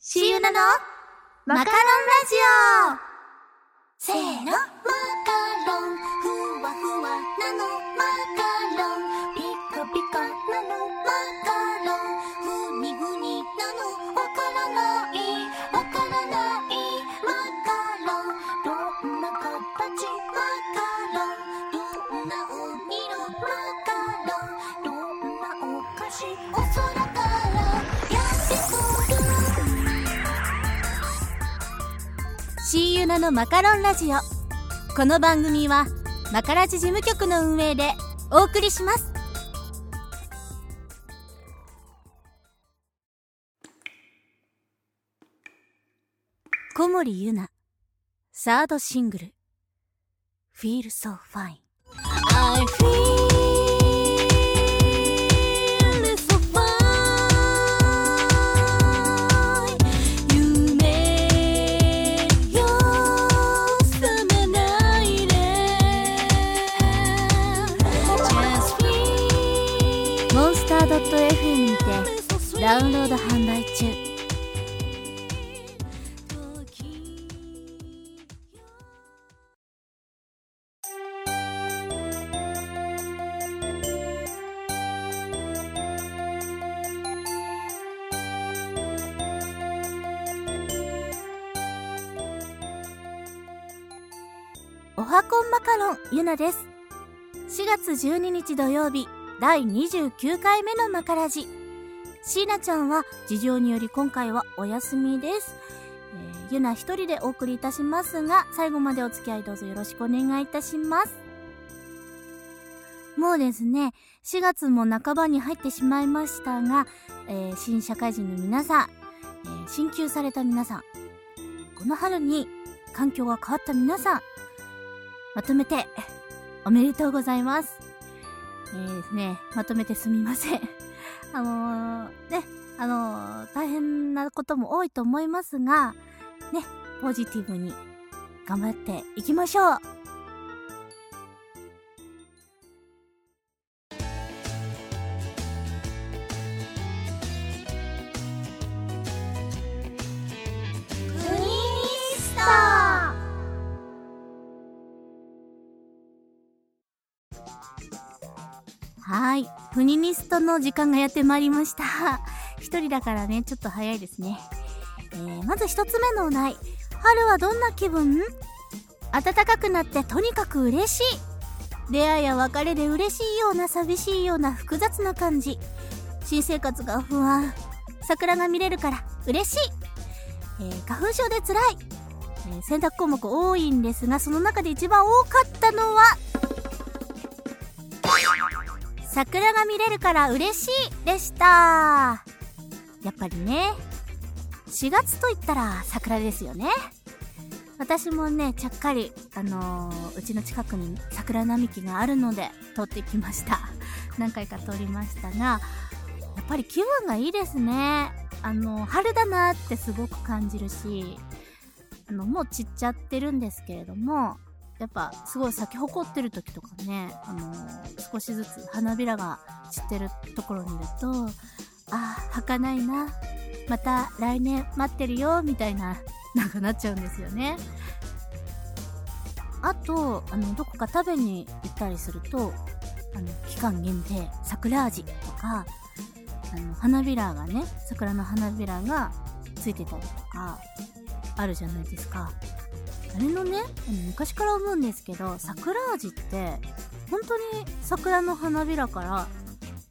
シーユナのマカロンラジオ。せーのシーユナのマカロンラジオ。この番組はマカラジ事務局の運営でお送りします。小森ゆなサードシングル「Feel So Fine」ダウンロード販売中。おはこんマカロンゆなです。4月12日土曜日第29回目のマカラジ。椎名ちゃんは事情により今回はお休みです、えーゆな一人でお送りいたしますが最後までお付き合いどうぞよろしくお願いいたしますもうですね4月も半ばに入ってしまいましたが、えー新社会人の皆さん、えー進級された皆さんこの春に環境が変わった皆さんまとめておめでとうございます。えーですね、まとめてすみません。あのー、ね、あのー、大変なことも多いと思いますが、ね、ポジティブに頑張っていきましょう。はい。フニニストの時間がやってまいりました。一人だからね、ちょっと早いですね。えー、まず一つ目のお題。春はどんな気分？暖かくなってとにかく嬉しい。出会いや別れで嬉しいような寂しいような複雑な感じ。新生活が不安。桜が見れるから嬉しい。えー、花粉症で辛い。えー選択項目多いんですが、その中で一番多かったのは、桜が見れるから嬉しいでした。やっぱりね。4月と言ったら桜ですよね。私もねちゃっかりあのーうちの近くに桜並木があるので通ってきました。何回か通りましたがやっぱり気分がいいですね。あの春だなってすごく感じるしあのもう散っちゃってるんですけれどもやっぱすごい咲き誇ってる時とかね、あのー少しずつ花びらが散ってるところにいると、あー、儚いな。また来年待ってるよ、みたいな、なんかなっちゃうんですよね。あと、あの、どこか食べに行ったりすると、あの、期間限定、桜味とか、あの、花びらがね、桜の花びらがついてたりとか、あるじゃないですか。あれのね、の昔から思うんですけど、桜味って、本当に桜の花びらから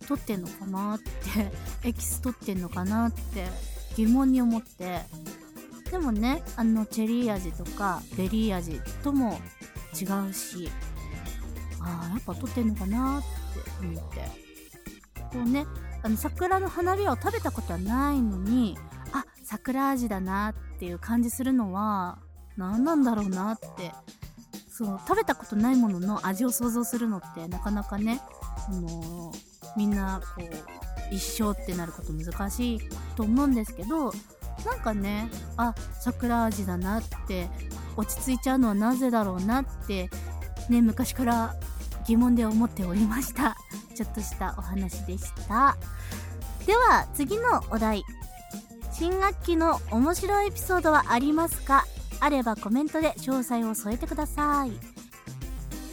取ってんのかなって、エキス取ってんのかなって疑問に思って、でもね、あのチェリー味とかベリー味とも違うし、ああ、やっぱ取ってんのかなって思って。こうね、あの桜の花びらを食べたことはないのに、あ、桜味だなっていう感じするのは、何なんだろうなってそう食べたことないものの味を想像するのってなかなかね、あのみんなこう一生ってなること難しいと思うんですけどなんかねあ桜味だなって落ち着いちゃうのはなぜだろうなってね昔から疑問で思っておりました。ちょっとしたお話でした。では次のお題。新学期の面白いエピソードはありますか？あればコメントで詳細を添えてください。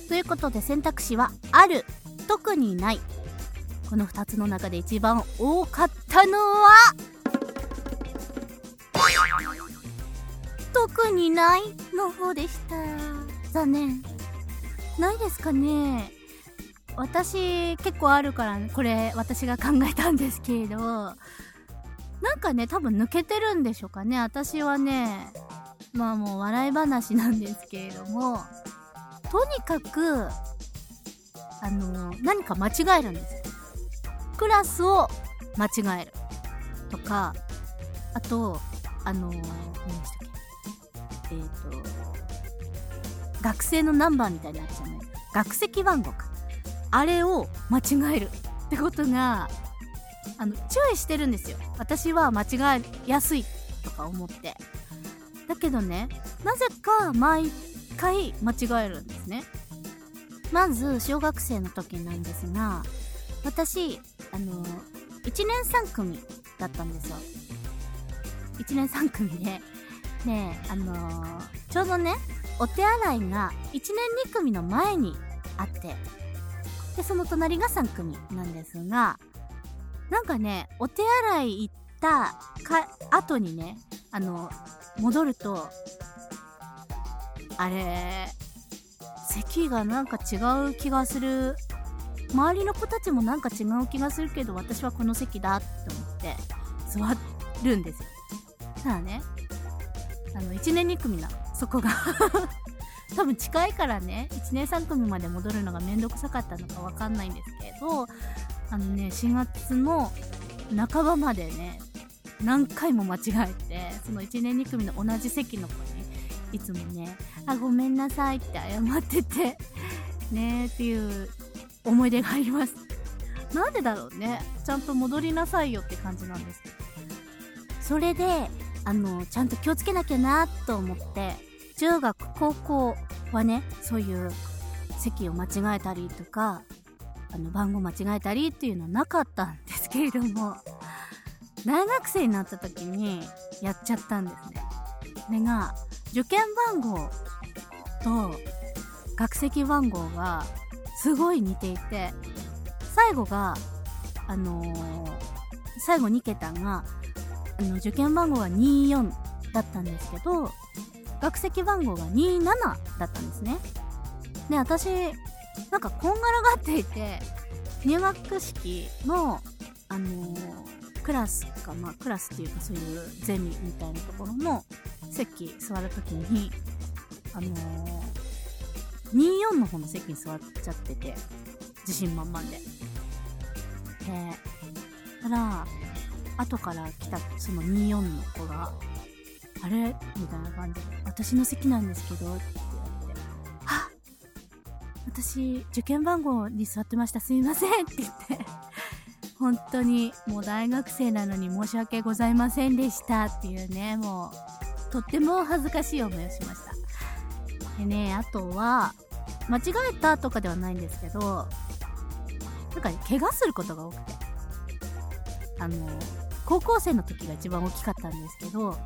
ということで選択肢は「ある」「特にない」この2つの中で一番多かったのは特にないの方でした。残念。ないですかね。私結構あるからこれ私が考えたんですけれど。なんかね多分抜けてるんでしょうかね。私はねまあもう笑い話なんですけれどもとにかくあの何か間違えるんですよ。クラスを間違える。とかあとあの何でしたっけ。えっ、ー、と学生のナンバーみたいなやつじゃない学籍番号か。あれを間違えるってことがあの注意してるんですよ。私は間違えやすいとか思って。だけどねなぜか毎回間違えるんですね。まず小学生の時なんですが私あの1年3組だったんですよ。1年3組で。ねあの、ちょうどねお手洗いが1年2組の前にあってでその隣が3組なんですがなんかねお手洗い行ったか後にねあの戻るとあれ席がなんか違う気がする。周りの子たちもなんか違う気がするけど私はこの席だって思って座るんですよ。ただねあの1年2組なそこが。多分近いからね1年3組まで戻るのがめんどくさかったのかわかんないんですけどあのね4月の半ばまでね何回も間違えてその1年2組の同じ席の子にいつもね「あごめんなさい」って謝ってて ねっていう思い出があります。なんでだろうね。ちゃんと戻りなさいよって感じなんですけど。それであのちゃんと気をつけなきゃなと思って中学高校はねそういう席を間違えたりとかあの番号間違えたりっていうのはなかったんですけれども。大学生になった時にやっちゃったんですね。それが受験番号と学籍番号がすごい似ていて最後があのー、最後2桁があの受験番号が24だったんですけど学籍番号が27だったんですねで私なんかこんがらがっていて入学式のあのークラスか、まあ、クラスっていうかそういうゼミみたいなところの席座るときに、あのー、24の方の席に座っちゃってて、自信満々で。で、たら、後から来たその24の子が、あれ？みたいな感じで、私の席なんですけど、って言われて、は私、受験番号に座ってました、すいません。って言って。本当にもう大学生なのに申し訳ございませんでしたっていうね、もうとっても恥ずかしい思いをしました。でね、あとは、間違えたとかではないんですけど、なんか、ね、怪我することが多くて。あの、高校生の時が一番大きかったんですけど、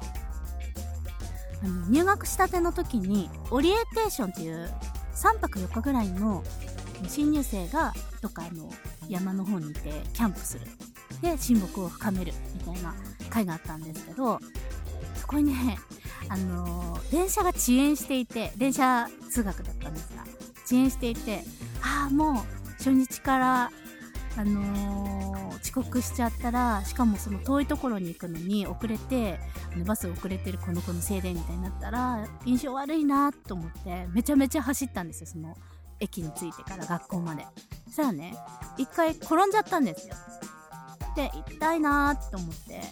あの入学したての時に、オリエンテーションっていう3泊4日ぐらいの新入生がどっかあの山の方にいてキャンプする。で親睦を深めるみたいな会があったんですけどそこにねあのー、電車が遅延していて電車通学だったんですが遅延していてああもう初日からあのー、遅刻しちゃったらしかもその遠いところに行くのに遅れてあのバス遅れてるこの子のせいでみたいになったら印象悪いなと思ってめちゃめちゃ走ったんですよその駅に着いてから学校まで。したらね。一回転んじゃったんですよ。で痛いなーって思って。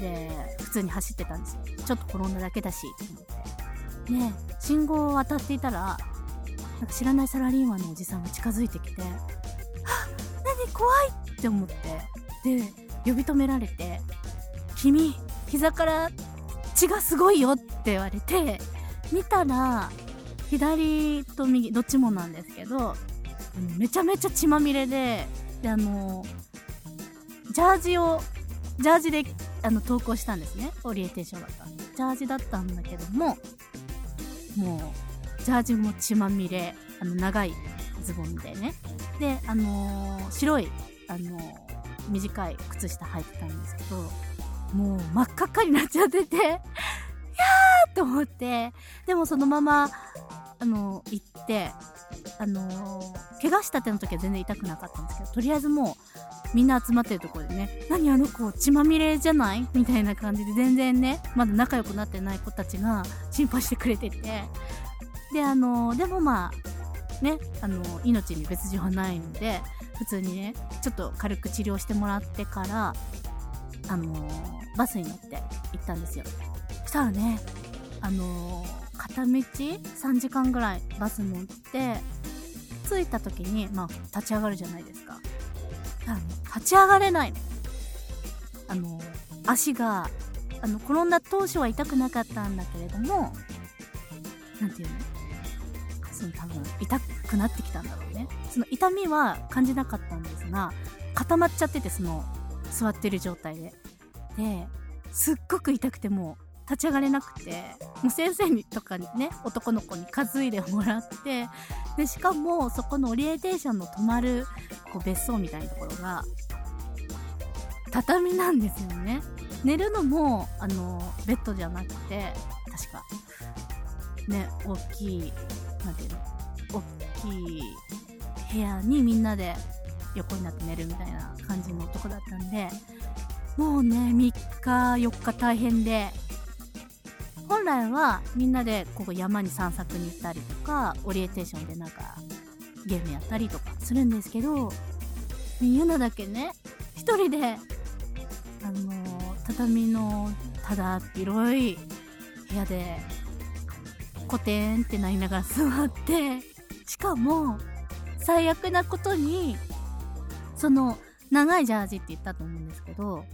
で普通に走ってたんですよ。ちょっと転んだだけだしと思って。で信号を渡っていたらなんか知らないサラリーマンのおじさんが近づいてきて「はっ何？怖い!」って思って。で呼び止められて「君膝から血がすごいよ」って言われて見たら左と右どっちもなんですけどめちゃめちゃ血まみれでであのジャージをジャージであの投稿したんですね。オリエンテーションだった。んでジャージだったんだけどももうジャージも血まみれあの長いズボンでね。であのー、白い、あのー、短い靴下履いてたんですけどもう真っ赤っかになっちゃってて やーと思ってでもそのままあのー、行ってあの怪我したての時は全然痛くなかったんですけどとりあえずもうみんな集まってるところでね何あの子血まみれじゃない？みたいな感じで全然ねまだ仲良くなってない子たちが心配してくれてて。であのでもまあねあの命に別状はないので普通にねちょっと軽く治療してもらってからあのバスに乗って行ったんですよ。そしたらねあの片道3時間ぐらいバス乗って着いた時にまあ立ち上がるじゃないですか。あの立ち上がれないの。あの足があの転んだ当初は痛くなかったんだけれども何て言うの？その多分痛くなってきたんだろうね。その痛みは感じなかったんですが固まっちゃっててその座ってる状態で。ですっごく痛くても立ち上がれなくてもう先生にとかにね男の子に担いでもらってでしかもそこのオリエンテーションの泊まるこう別荘みたいなところが畳なんですよね。寝るのもあのベッドじゃなくて確か。ね大きい何ていうの大きい部屋にみんなで横になって寝るみたいな感じのとこだったんでもうね3日4日大変で本来はみんなでここ山に散策に行ったりとかオリエンテーションでなんかゲームやったりとかするんですけどユナだけね一人であの、畳のただ広い部屋でコテンってなりながら座ってしかも最悪なことにその長いジャージって言ったと思うんですけど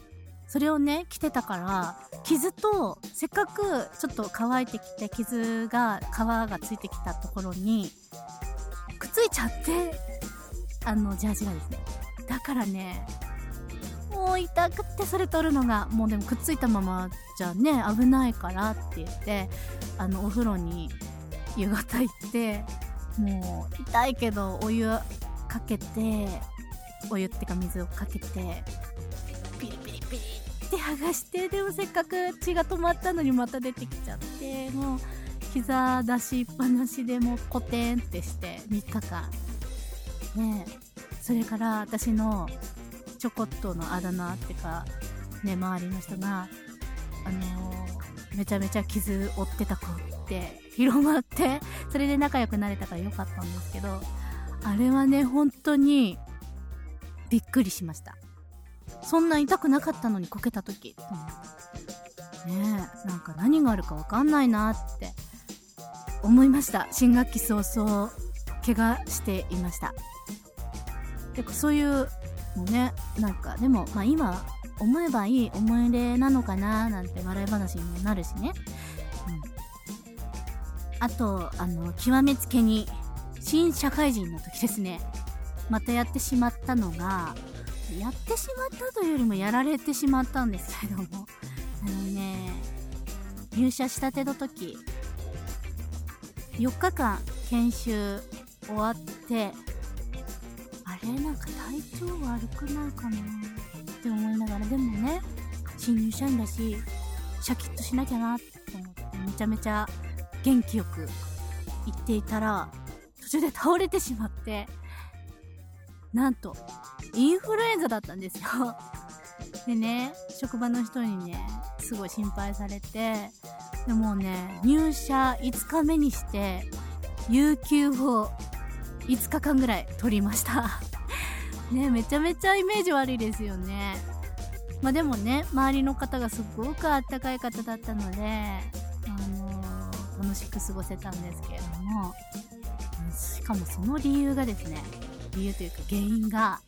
それをね着てたから傷とせっかくちょっと乾いてきて傷が皮がついてきたところにくっついちゃってあのジャージがですねだからねもう痛くってそれ取るのがもうでもくっついたままじゃね危ないからって言ってあのお風呂に夕方行ってもう痛いけどお湯かけてお湯ってか水をかけてって剥がしてでもせっかく血が止まったのにまた出てきちゃってもう膝出しっぱなしでもうコテンってして3日間。ねそれから私のちょこっとのあだ名ってかね周りの人があのー、めちゃめちゃ傷負ってた子って広まってそれで仲良くなれたからよかったんですけどあれはね本当にびっくりしました。そんな痛くなかったのにこけた時、うん、ねえなんか何があるか分かんないなって思いました。新学期早々怪我していました。でそういうのねなんかでもまあ今思えばいい思い出なのかななんて笑い話にもなるしね、うん、あとあの極めつけに新社会人の時ですね。またやってしまったのがやってしまったというよりもやられてしまったんですけども。あのね入社したての時4日間研修終わってあれなんか体調悪くないかなって思いながらでもね新入社員だしシャキッとしなきゃなって思ってめちゃめちゃ元気よく行っていたら途中で倒れてしまってなんとインフルエンザだったんですよ。でね、職場の人にね、すごい心配されて、でもね、入社5日目にして、有給を5日間ぐらい取りました。ね、めちゃめちゃイメージ悪いですよね。まあでもね、周りの方がすごくあったかい方だったので、あのー、楽しく過ごせたんですけれども、しかもその理由がですね、理由というか原因が、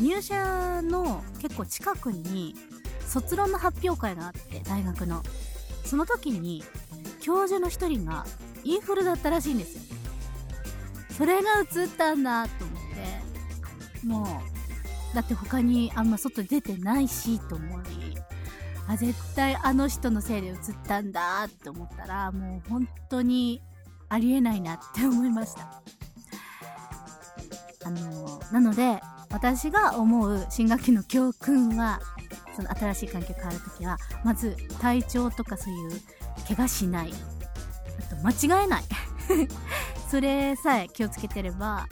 入社の結構近くに卒論の発表会があって大学のその時に教授の一人がインフルだったらしいんですよ。それがうつったんだと思ってもうだって他にあんま外出てないしと思いあ絶対あの人のせいで映ったんだって思ったらもう本当にありえないなって思いました。あのなので私が思う新学期の教訓はその新しい環境変わるときはまず体調とかそういう怪我しない。あと間違えない。それさえ気をつけてれば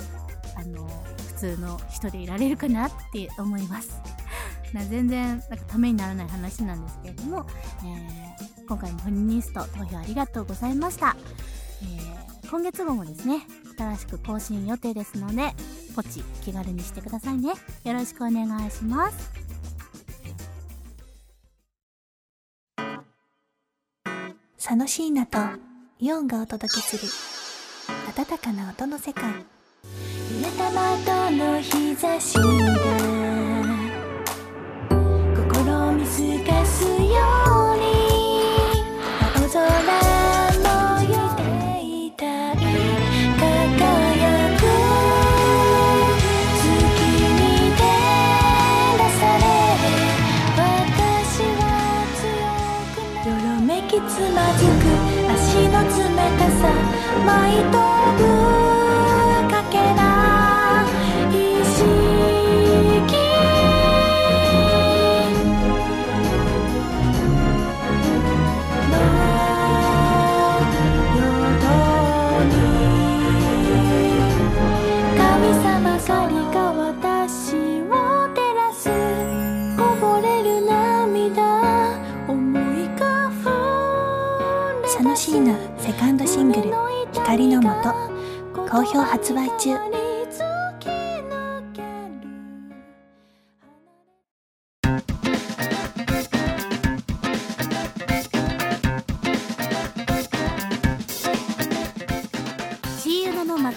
あの普通の人でいられるかなって思います。な全然なんかためにならない話なんですけれども、えー、今回もフェミニスト投票ありがとうございました、えー、今月号もですね新しく更新予定ですのでポチ気軽にしてくださいね。よろしくお願いします。佐野椎名とイオンがお届けする暖かな音の世界。揺れた窓の日差しが好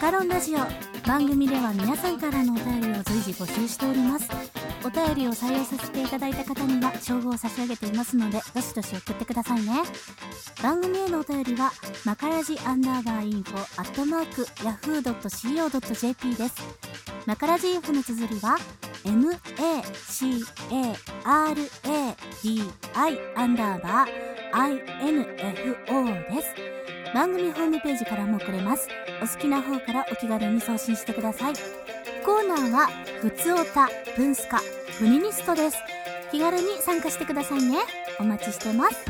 カロンラジオ。番組では皆さんからのお便りを随時募集しております。お便りを採用させていただいた方には称号を差し上げていますのでどしどし送ってくださいね。番組へのお便りはマカラジアンダーバーインフォアットマークヤフー .co.jp です。マカラジインフォの綴りは MACARADI アンダーバー INFO です。番組ホームページからも送れます。お好きな方からお気軽に送信してください。コーナーはふつおたブンスカフニニストです。気軽に参加してくださいね。お待ちしてます。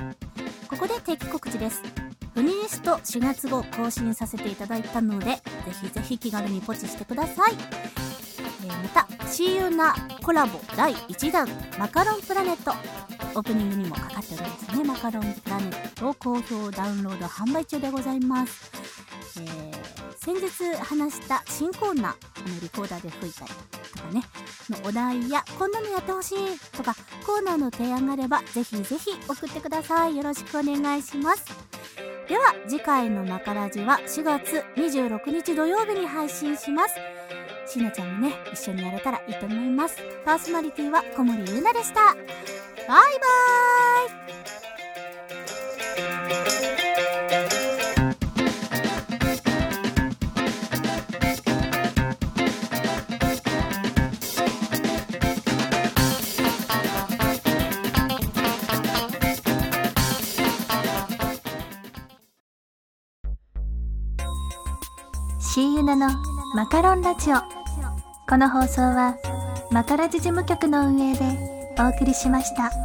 ここで定期告知です。フニニスト4月号更新させていただいたのでぜひぜひ気軽にポチしてください、えー、また CU なコラボ第1弾マカロンプラネット。オープニングにもかかっておりますね。マカロンプラネット好評ダウンロード販売中でございます。えー、先日話した新コーナーのリコーダーで吹いたりとかねのお題やこんなのやってほしいとかコーナーの提案があればぜひぜひ送ってください。よろしくお願いします。では次回のマカラジは4月26日土曜日に配信します。しなちゃんもね一緒にやれたらいいと思います。パーソナリティは小森ゆうなでした。バイバーイ C ユナのマカロンラジオ。この放送はマカラジ事務局の運営でお送りしました。